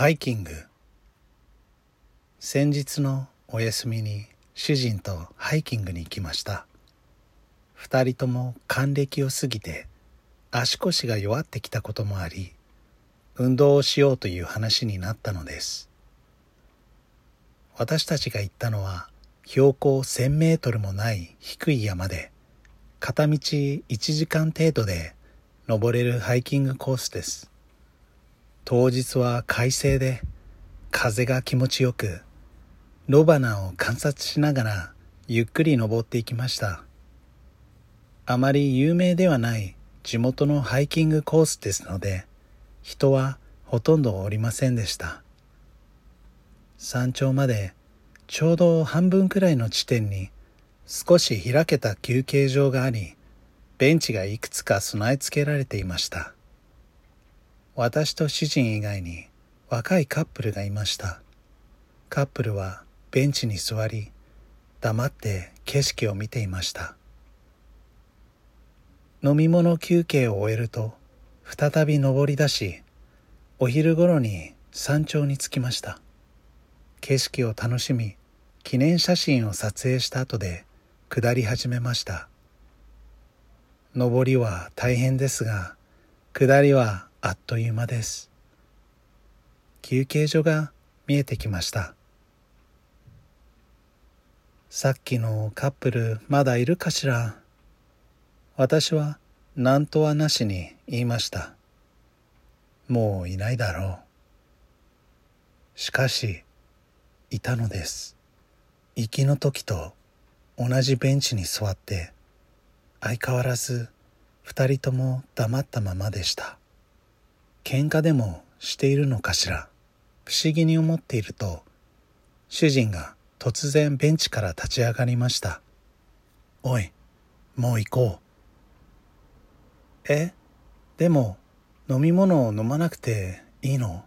ハイキング。先日のお休みに主人とハイキングに行きました。二人とも還暦を過ぎて足腰が弱ってきたこともあり運動をしようという話になったのです。私たちが行ったのは標高1000メートルもない低い山で片道1時間程度で登れるハイキングコースです。当日は快晴で風が気持ちよくロバナを観察しながらゆっくり登っていきました。あまり有名ではない地元のハイキングコースですので人はほとんどおりませんでした。山頂までちょうど半分くらいの地点に少し開けた休憩場がありベンチがいくつか備え付けられていました。私と主人以外に若いカップルがいました。カップルはベンチに座り黙って景色を見ていました。飲み物休憩を終えると再び登り出しお昼頃に山頂に着きました。景色を楽しみ記念写真を撮影した後で下り始めました。上りは大変ですが下りはあっという間です。休憩所が見えてきました。さっきのカップルまだいるかしら？私は何とはなしに言いました。もういないだろう。しかしいたのです。行きの時と同じベンチに座って相変わらず二人とも黙ったままでした。喧嘩でもしているのかしら？不思議に思っていると主人が突然ベンチから立ち上がりました。おいもう行こう。え？でも飲み物を飲まなくていいの？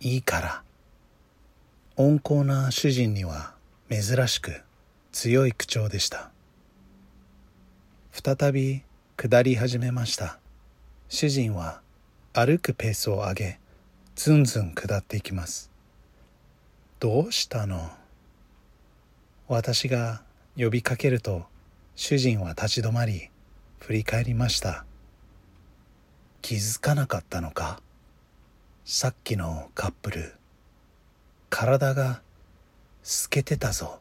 いいから。温厚な主人には珍しく強い口調でした。再び下り始めました。主人は歩くペースを上げずんずん下っていきます。どうしたの？私が呼びかけると主人は立ち止まり振り返りました。気づかなかったのか？さっきのカップル。体が透けてたぞ。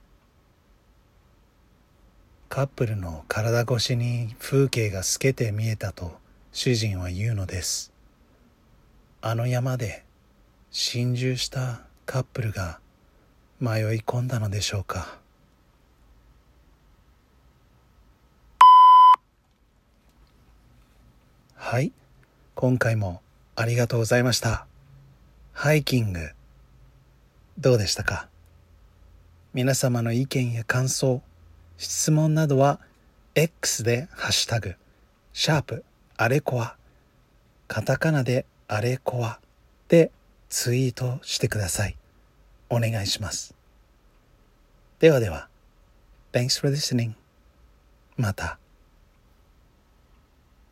カップルの体越しに風景が透けて見えたと主人は言うのです。あの山で心中したカップルが迷い込んだのでしょうか。はい。今回もありがとうございました。ハイキング。どうでしたか？皆様の意見や感想質問などは X でハッシュタグ、シャープ、あれこわ、カタカナであれこわでツイートしてください。お願いします。ではでは、Thanks for listening. また。